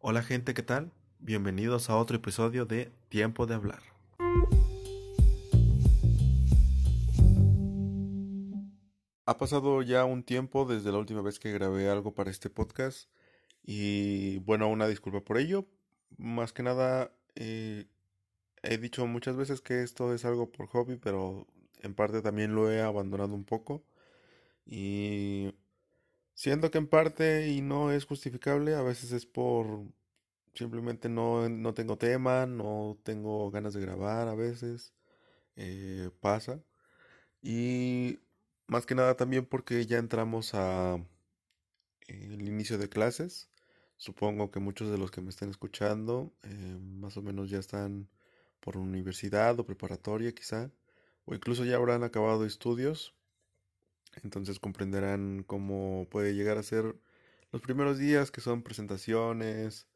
Hola gente, ¿qué tal? Bienvenidos a otro episodio de Tiempo de Hablar. Ha pasado ya un tiempo desde la última vez que grabé algo para este podcast y bueno, una disculpa por ello. Más que nada, eh, he dicho muchas veces que esto es algo por hobby, pero en parte también lo he abandonado un poco y siento que en parte y no es justificable, a veces es por simplemente no, no tengo tema, no tengo ganas de grabar a veces, eh, pasa. Y más que nada también porque ya entramos a el inicio de clases. Supongo que muchos de los que me estén escuchando eh, más o menos ya están por universidad o preparatoria quizá, o incluso ya habrán acabado estudios. Entonces comprenderán cómo puede llegar a ser los primeros días que son presentaciones,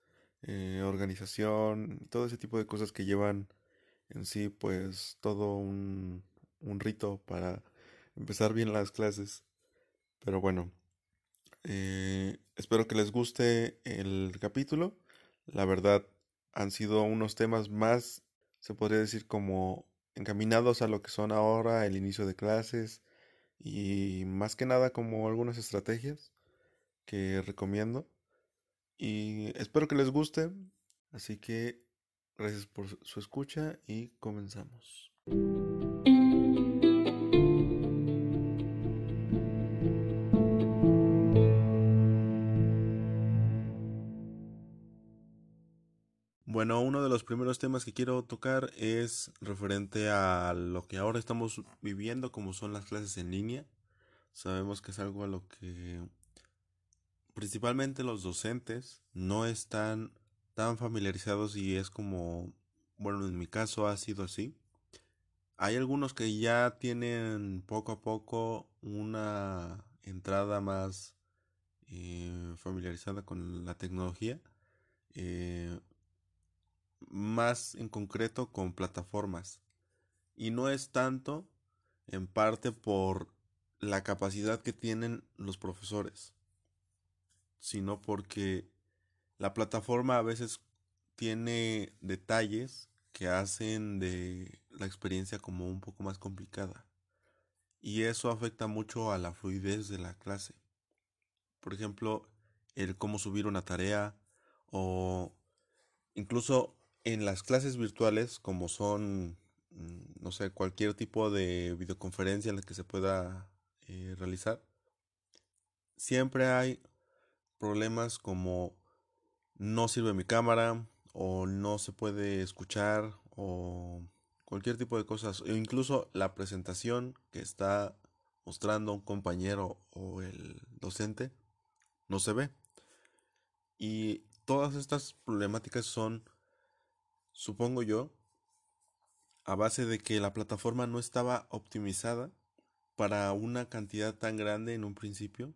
eh, organización, todo ese tipo de cosas que llevan en sí pues todo un, un rito para empezar bien las clases. Pero bueno, eh, espero que les guste el capítulo. La verdad han sido unos temas más, se podría decir como encaminados a lo que son ahora el inicio de clases y más que nada como algunas estrategias que recomiendo. Y espero que les guste. Así que gracias por su escucha y comenzamos. Bueno, uno de los primeros temas que quiero tocar es referente a lo que ahora estamos viviendo, como son las clases en línea. Sabemos que es algo a lo que principalmente los docentes no están tan familiarizados y es como, bueno, en mi caso ha sido así. Hay algunos que ya tienen poco a poco una entrada más eh, familiarizada con la tecnología, eh, más en concreto con plataformas. Y no es tanto en parte por la capacidad que tienen los profesores sino porque la plataforma a veces tiene detalles que hacen de la experiencia como un poco más complicada. Y eso afecta mucho a la fluidez de la clase. Por ejemplo, el cómo subir una tarea o incluso en las clases virtuales como son, mm, no sé, cualquier tipo de videoconferencia en la que se pueda eh, realizar, siempre hay problemas como no sirve mi cámara o no se puede escuchar o cualquier tipo de cosas o incluso la presentación que está mostrando un compañero o el docente no se ve. Y todas estas problemáticas son supongo yo a base de que la plataforma no estaba optimizada para una cantidad tan grande en un principio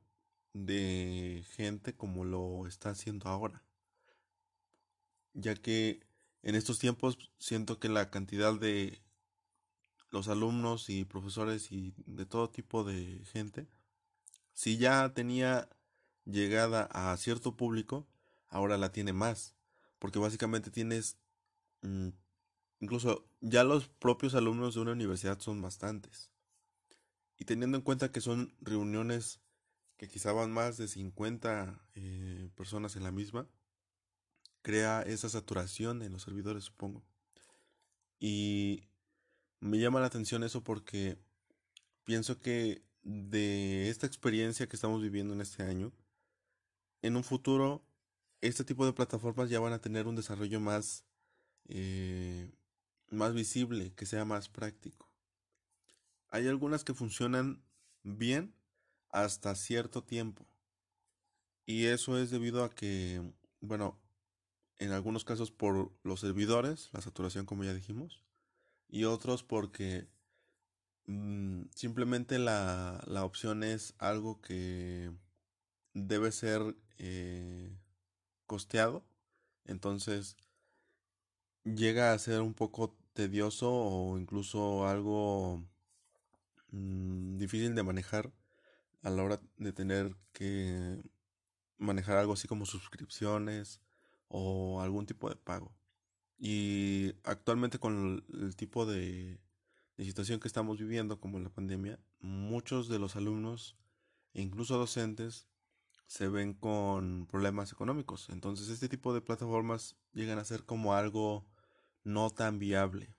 de gente como lo está haciendo ahora. Ya que en estos tiempos siento que la cantidad de los alumnos y profesores y de todo tipo de gente, si ya tenía llegada a cierto público, ahora la tiene más. Porque básicamente tienes, incluso ya los propios alumnos de una universidad son bastantes. Y teniendo en cuenta que son reuniones que quizá van más de 50 eh, personas en la misma, crea esa saturación en los servidores, supongo. Y me llama la atención eso porque pienso que de esta experiencia que estamos viviendo en este año, en un futuro, este tipo de plataformas ya van a tener un desarrollo más, eh, más visible, que sea más práctico. Hay algunas que funcionan bien hasta cierto tiempo. Y eso es debido a que, bueno, en algunos casos por los servidores, la saturación como ya dijimos, y otros porque mm, simplemente la, la, opción es algo que debe ser eh, costeado, entonces llega a ser un poco tedioso o incluso algo mm, difícil de manejar a la hora de tener que manejar algo así como suscripciones o algún tipo de pago. Y actualmente con el, tipo de, de, situación que estamos viviendo, como la pandemia, muchos de los alumnos e incluso docentes se ven con problemas económicos. Entonces este tipo de plataformas llegan a ser como algo no tan viable.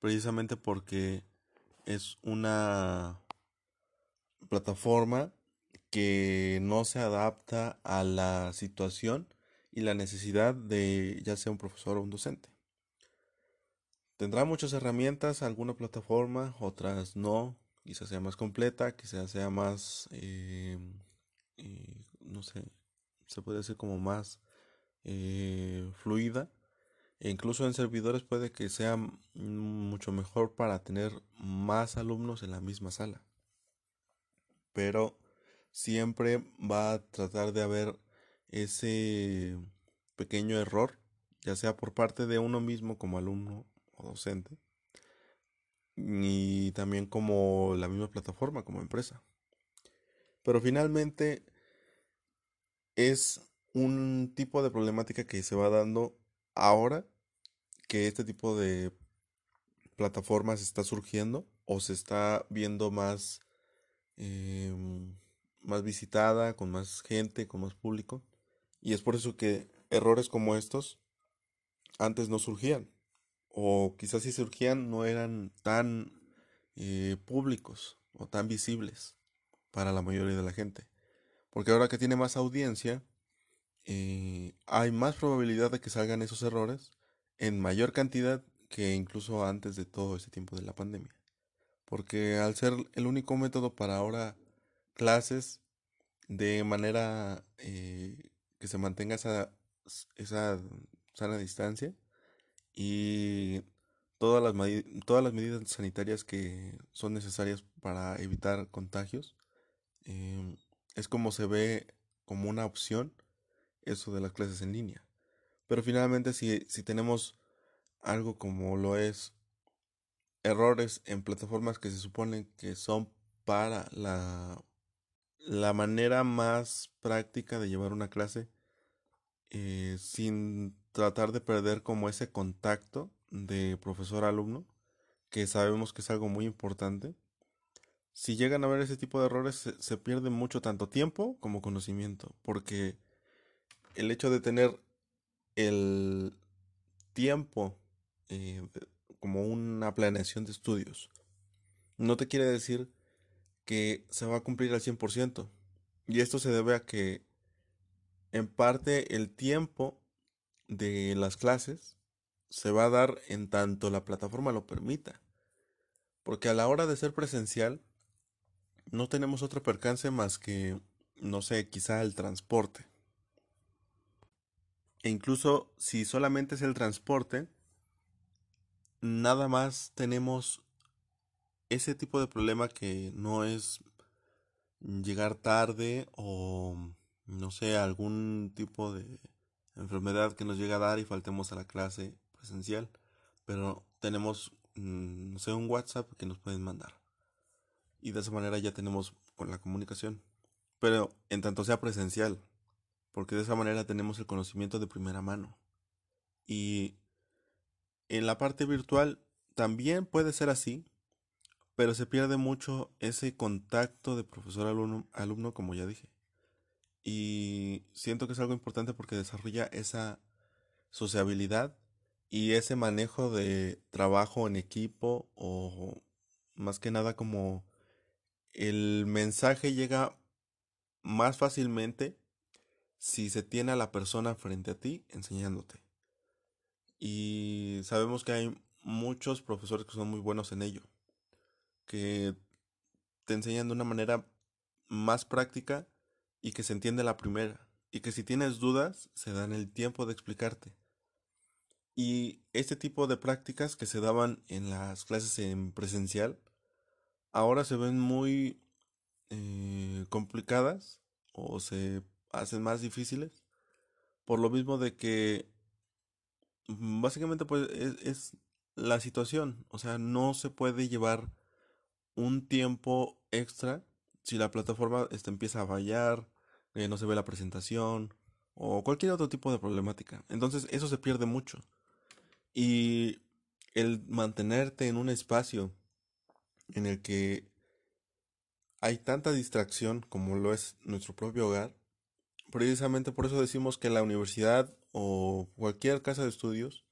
Precisamente porque es una plataforma que no se adapta a la situación y la necesidad de ya sea un profesor o un docente. Tendrá muchas herramientas, alguna plataforma, otras no, quizás sea más completa, quizás sea más, eh, eh, no sé, se puede decir como más eh, fluida. E incluso en servidores puede que sea mucho mejor para tener más alumnos en la misma sala. Pero siempre va a tratar de haber ese pequeño error, ya sea por parte de uno mismo como alumno o docente, y también como la misma plataforma, como empresa. Pero finalmente es un tipo de problemática que se va dando ahora que este tipo de plataformas está surgiendo o se está viendo más em, más visitada, con más gente, con más público. Y es por eso que errores como estos antes no surgían. O quizás si surgían no eran tan eh, públicos o tan visibles para la mayoría de la gente. Porque ahora que tiene más audiencia, eh, hay más probabilidad de que salgan esos errores en mayor cantidad que incluso antes de todo este tiempo de la pandemia. Porque al ser el único método para ahora clases de manera eh, que se mantenga esa, esa sana distancia y todas las, todas las medidas sanitarias que son necesarias para evitar contagios. Em, es como se ve como una opción eso de las clases en línea. Pero finalmente si, si tenemos algo como lo es errores en plataformas que se suponen que son para la la manera más práctica de llevar una clase eh, sin tratar de perder como ese contacto de profesor-alumno, que sabemos que es algo muy importante. Si llegan a ver ese tipo de errores, se, pierde mucho tanto tiempo como conocimiento, porque el hecho de tener el tiempo eh, como una planeación de estudios no te quiere decir que se va a cumplir al 100%. Y esto se debe a que en parte el tiempo de las clases se va a dar en tanto la plataforma lo permita. Porque a la hora de ser presencial no tenemos otro percance más que, no sé, quizá el transporte. E incluso si solamente es el transporte, nada más tenemos ese tipo de problema que no es llegar tarde o no sé, algún tipo de enfermedad que nos llega a dar y faltemos a la clase presencial, pero tenemos mm, no sé, un WhatsApp que nos pueden mandar. Y de esa manera ya tenemos con la comunicación. Pero en tanto sea presencial, porque de esa manera tenemos el conocimiento de primera mano. Y en la parte virtual también puede ser así, pero se pierde mucho ese contacto de profesor-alumno, alumno, como ya dije. Y siento que es algo importante porque desarrolla esa sociabilidad y ese manejo de trabajo en equipo o más que nada como el mensaje llega más fácilmente si se tiene a la persona frente a ti enseñándote. Y sabemos que hay muchos profesores que son muy buenos en ello que te enseñan de una manera más práctica y que se entiende la primera. Y que si tienes dudas, se dan el tiempo de explicarte. Y este tipo de prácticas que se daban en las clases en presencial, ahora se ven muy eh, complicadas o se hacen más difíciles. Por lo mismo de que básicamente pues es, es la situación. O sea, no se puede llevar un tiempo extra si la plataforma este, empieza a fallar, eh, no se ve la presentación o cualquier otro tipo de problemática. Entonces eso se pierde mucho. Y el mantenerte en un espacio en el que hay tanta distracción como lo es nuestro propio hogar, precisamente por eso decimos que la universidad o cualquier casa de estudios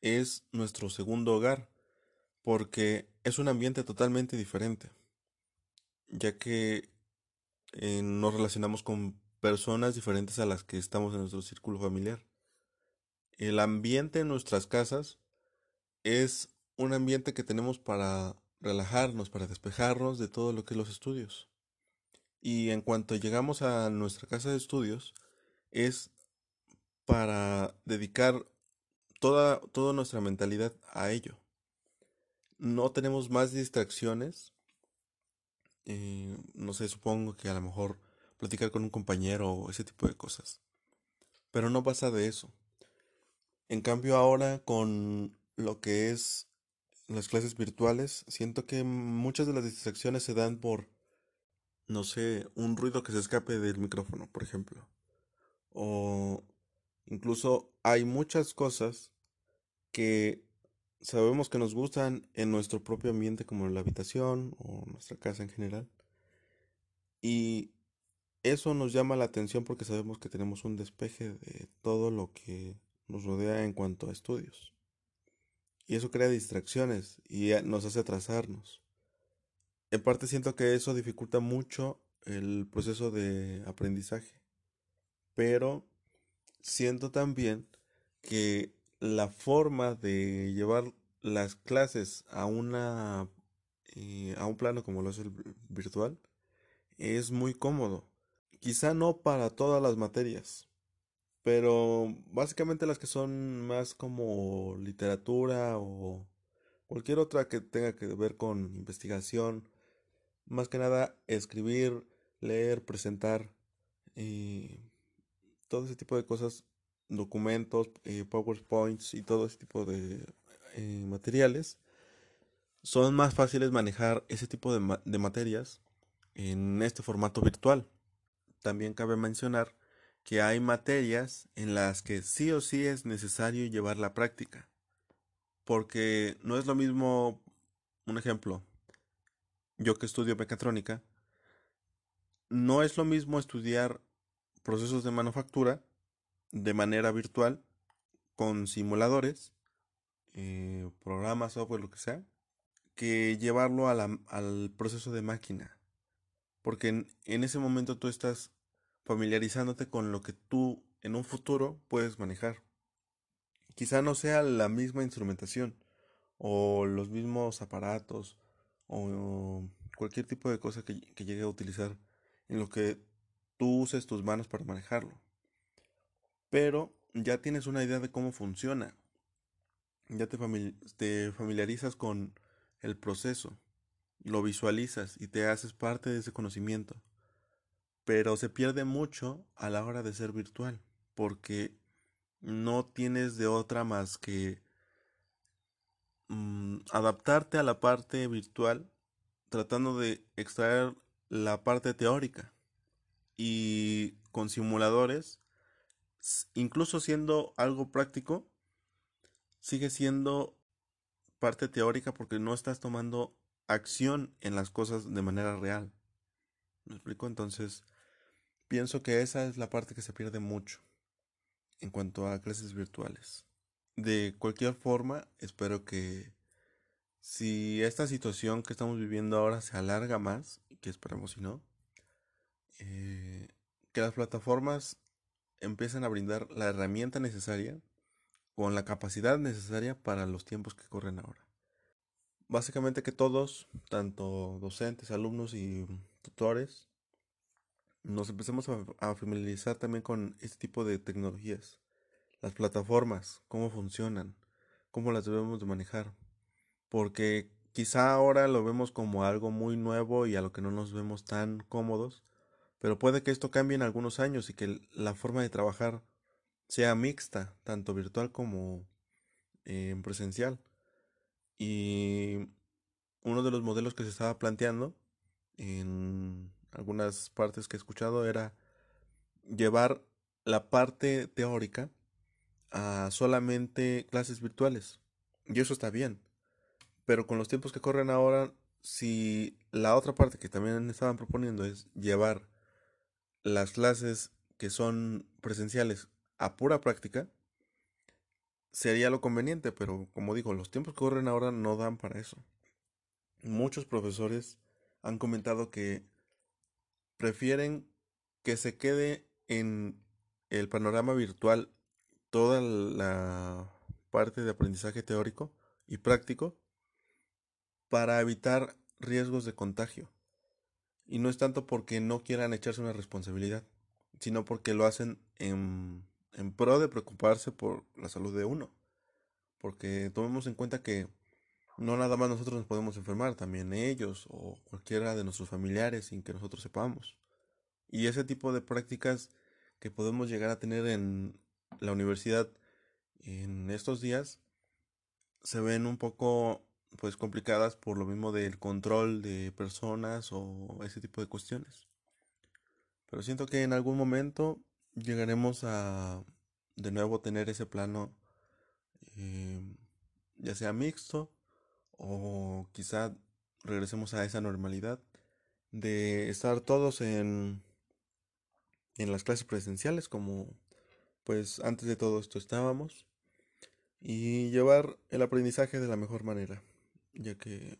es nuestro segundo hogar, porque es un ambiente totalmente diferente, ya que eh, nos relacionamos con personas diferentes a las que estamos en nuestro círculo familiar. El ambiente en nuestras casas es un ambiente que tenemos para relajarnos, para despejarnos de todo lo que es los estudios. Y en cuanto llegamos a nuestra casa de estudios, es para dedicar toda, toda nuestra mentalidad a ello. No tenemos más distracciones. Eh, no sé, supongo que a lo mejor platicar con un compañero o ese tipo de cosas. Pero no pasa de eso. En cambio ahora con lo que es las clases virtuales, siento que muchas de las distracciones se dan por, no sé, un ruido que se escape del micrófono, por ejemplo. O incluso hay muchas cosas que sabemos que nos gustan en nuestro propio ambiente como en la habitación o nuestra casa en general. Y eso nos llama la atención porque sabemos que tenemos un despeje de todo lo que nos rodea en cuanto a estudios. Y eso crea distracciones y nos hace atrasarnos. En parte siento que eso dificulta mucho el proceso de aprendizaje. Pero siento también que la forma de llevar las clases a una eh, a un plano como lo es el virtual es muy cómodo Quizá no para todas las materias, pero básicamente las que son más como literatura o cualquier otra que tenga que ver con investigación, más que nada escribir, leer, presentar y todo ese tipo de cosas, documentos, eh, PowerPoints y todo ese tipo de eh, materiales, son más fáciles manejar ese tipo de materias en este formato virtual también cabe mencionar que hay materias en las que sí o sí es necesario llevar la práctica. Porque no es lo mismo, un ejemplo, yo que estudio mecatrónica, no es lo mismo estudiar procesos de manufactura de manera virtual con simuladores, eh, programas, software, lo que sea, que llevarlo al proceso de máquina. Porque en, ese momento tú estás familiarizándote con lo que tú en un futuro puedes manejar. Quizá no sea la misma instrumentación o los mismos aparatos o cualquier tipo de cosa que, que llegue a utilizar en lo que tú uses tus manos para manejarlo. Pero ya tienes una idea de cómo funciona. Ya te, te familiarizas con el proceso, lo visualizas y te haces parte de ese conocimiento pero se pierde mucho a la hora de ser virtual, porque no tienes de otra más que mm, adaptarte a la parte virtual tratando de extraer la parte teórica y con simuladores, incluso siendo algo práctico, sigue siendo parte teórica porque no estás tomando acción en las cosas de manera real. ¿Me explico? Entonces, Pienso que esa es la parte que se pierde mucho en cuanto a clases virtuales. De cualquier forma, espero que si esta situación que estamos viviendo ahora se alarga más, que esperemos si no, eh, que las plataformas empiecen a brindar la herramienta necesaria con la capacidad necesaria para los tiempos que corren ahora. Básicamente que todos, tanto docentes, alumnos y tutores, nos empecemos a, familiarizar también con este tipo de tecnologías, las plataformas, cómo funcionan, cómo las debemos de manejar, porque quizá ahora lo vemos como algo muy nuevo y a lo que no nos vemos tan cómodos, pero puede que esto cambie en algunos años y que la forma de trabajar sea mixta, tanto virtual como en eh, presencial. Y uno de los modelos que se estaba planteando en algunas partes que he escuchado era llevar la parte teórica a solamente clases virtuales. Y eso está bien. Pero con los tiempos que corren ahora, si la otra parte que también estaban proponiendo es llevar las clases que son presenciales a pura práctica, sería lo conveniente, pero como digo, los tiempos que corren ahora no dan para eso. Muchos profesores han comentado que prefieren que se quede en el panorama virtual toda la parte de aprendizaje teórico y práctico para evitar riesgos de contagio. Y no es tanto porque no quieran echarse una responsabilidad, sino porque lo hacen en, en pro de preocuparse por la salud de uno. Porque tomemos en cuenta que no nada más nosotros nos podemos enfermar, también ellos o cualquiera de nuestros familiares sin que nosotros sepamos. Y ese tipo de prácticas que podemos llegar a tener en la universidad en estos días se ven un poco pues complicadas por lo mismo del control de personas o ese tipo de cuestiones. Pero siento que en algún momento llegaremos a de nuevo tener ese plano eh, ya sea mixto o quizá regresemos a esa normalidad de estar todos en en las clases presenciales como pues antes de todo esto estábamos y llevar el aprendizaje de la mejor manera ya que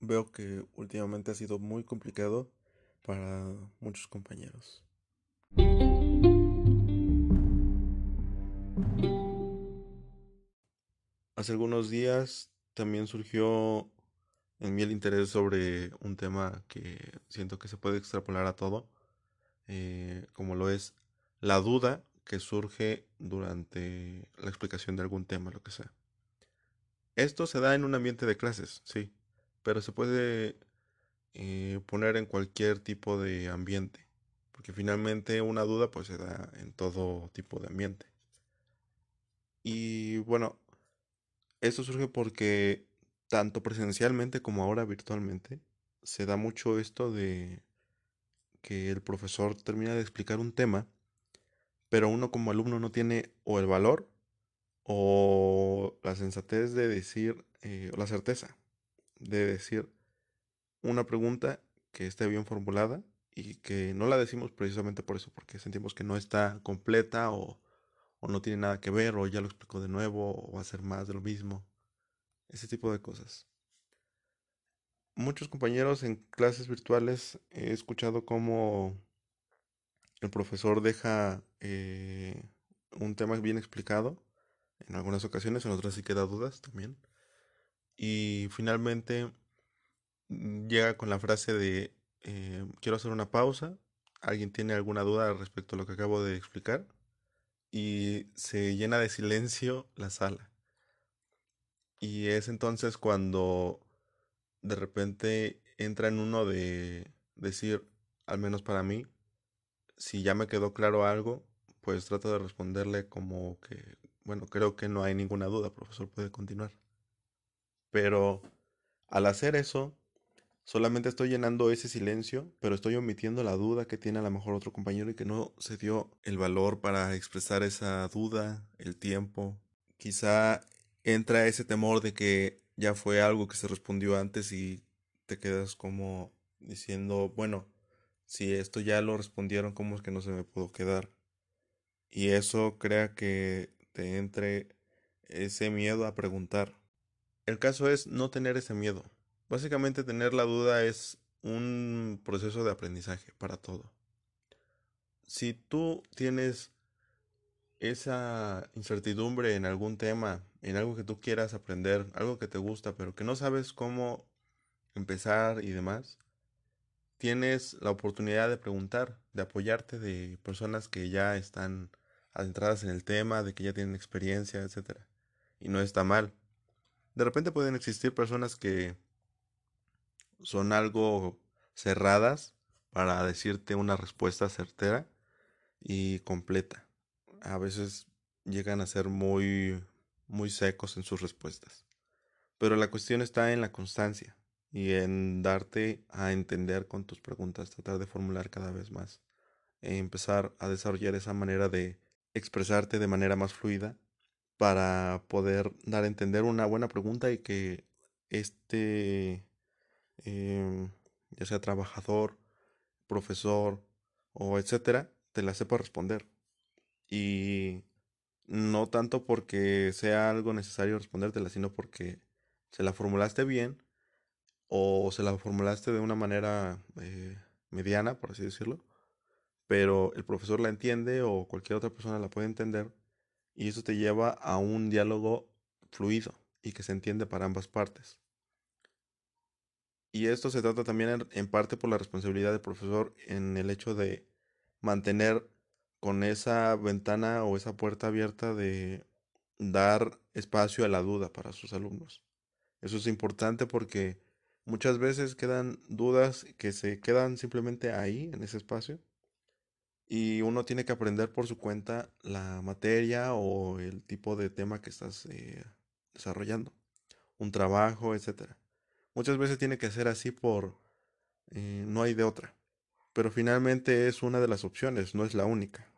veo que últimamente ha sido muy complicado para muchos compañeros. Hace algunos días también surgió en mí el interés sobre un tema que siento que se puede extrapolar a todo, eh, como lo es la duda que surge durante la explicación de algún tema, lo que sea. Esto se da en un ambiente de clases, sí, pero se puede eh, poner en cualquier tipo de ambiente, porque finalmente una duda pues se da en todo tipo de ambiente. Y bueno, esto surge porque tanto presencialmente como ahora virtualmente se da mucho esto de que el profesor termina de explicar un tema, pero uno como alumno no tiene o el valor o la sensatez de decir, eh, o la certeza de decir una pregunta que esté bien formulada y que no la decimos precisamente por eso, porque sentimos que no está completa o, o no tiene nada que ver, o ya lo explicó de nuevo, o va a ser más de lo mismo, ese tipo de cosas. Muchos compañeros en clases virtuales he escuchado cómo el profesor deja eh, un tema bien explicado en algunas ocasiones, en otras sí queda dudas también. Y finalmente mm, llega con la frase de eh, quiero hacer una pausa, alguien tiene alguna duda respecto a lo que acabo de explicar y se llena de silencio la sala. Y es entonces cuando de repente entra en uno de decir, al menos para mí, si ya me quedó claro algo, pues trato de responderle como que bueno, creo que no hay ninguna duda, profesor, puede continuar. Pero al hacer eso, solamente estoy llenando ese silencio, pero estoy omitiendo la duda que tiene a lo mejor otro compañero y que no se dio el valor para expresar esa duda, el tiempo. Quizá entra ese temor de que ya fue algo que se respondió antes y te quedas como diciendo, bueno, si esto ya lo respondieron, ¿cómo es que no se me pudo quedar? Y eso crea que te entre ese miedo a preguntar. El caso es no tener ese miedo. Básicamente tener la duda es un proceso de aprendizaje para todo. Si tú tienes esa incertidumbre en algún tema, en algo que tú quieras aprender, algo que te gusta, pero que no sabes cómo empezar y demás, tienes la oportunidad de preguntar, de apoyarte de personas que ya están adentradas en el tema, de que ya tienen experiencia, etc. Y no está mal. De repente pueden existir personas que son algo cerradas para decirte una respuesta certera y completa. A veces llegan a ser muy muy secos en sus respuestas. Pero la cuestión está en la constancia y en darte a entender con tus preguntas, tratar de formular cada vez más empezar a desarrollar esa manera de expresarte de manera más fluida para poder dar a entender una buena pregunta y que este, em, ya sea trabajador, profesor o etcétera, te la sepa responder. Y no tanto porque sea algo necesario respondértela, sino porque se la formulaste bien o se la formulaste de una manera eh, mediana, por así decirlo, pero el profesor la entiende o cualquier otra persona la puede entender y eso te lleva a un diálogo fluido y que se entiende para ambas partes. Y esto se trata también en parte por la responsabilidad del profesor en el hecho de mantener con esa ventana o esa puerta abierta de dar espacio a la duda para sus alumnos. Eso es importante porque muchas veces quedan dudas que se quedan simplemente ahí, en ese espacio, y uno tiene que aprender por su cuenta la materia o el tipo de tema que estás eh, desarrollando, un trabajo, etc. Muchas veces tiene que ser así por... Eh, no hay de otra, pero finalmente es una de las opciones, no es la única.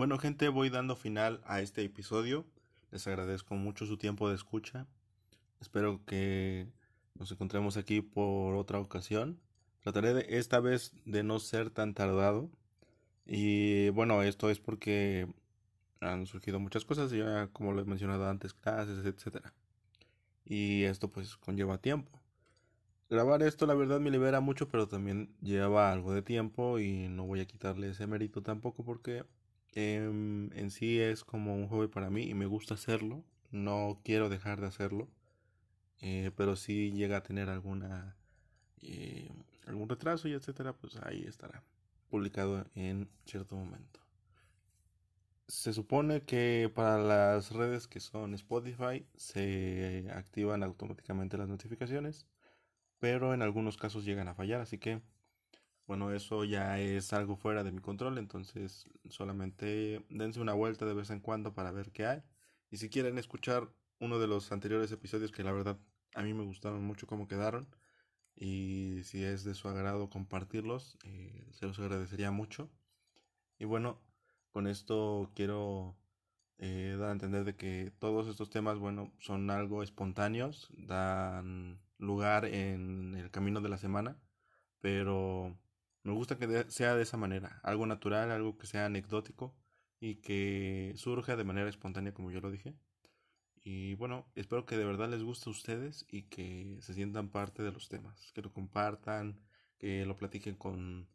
Bueno gente, voy dando final a este episodio. Les agradezco mucho su tiempo de escucha. Espero que nos encontremos aquí por otra ocasión. Trataré de, esta vez de no ser tan tardado. Y bueno, esto es porque han surgido muchas cosas, ya como lo he mencionado antes, clases, etcétera. Y esto pues conlleva tiempo. Grabar esto la verdad me libera mucho, pero también lleva algo de tiempo y no voy a quitarle ese mérito tampoco porque em, en sí es como un hobby para mí y me gusta hacerlo. No quiero dejar de hacerlo. Eh, pero si llega a tener alguna eh, algún retraso y etcétera, pues ahí estará publicado en cierto momento. Se supone que para las redes que son Spotify se activan automáticamente las notificaciones, pero en algunos casos llegan a fallar, así que bueno, eso ya es algo fuera de mi control, entonces solamente dense una vuelta de vez en cuando para ver qué hay. Y si quieren escuchar uno de los anteriores episodios que la verdad a mí me gustaron mucho cómo quedaron y si es de su agrado compartirlos, eh, se los agradecería mucho. Y bueno, con esto quiero eh, dar a entender de que todos estos temas, bueno, son algo espontáneos, dan lugar en el camino de la semana, pero me gusta que sea de esa manera, algo natural, algo que sea anecdótico y que surja de manera espontánea, como yo lo dije. Y bueno, espero que de verdad les guste a ustedes y que se sientan parte de los temas, que lo compartan, que lo platiquen con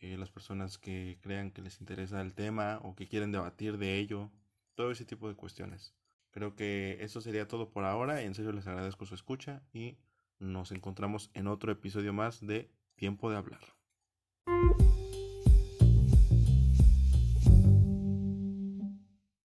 eh, las personas que crean que les interesa el tema o que quieren debatir de ello, todo ese tipo de cuestiones. Creo que eso sería todo por ahora, en serio les agradezco su escucha y nos encontramos en otro episodio más de Tiempo de Hablar. Thank you.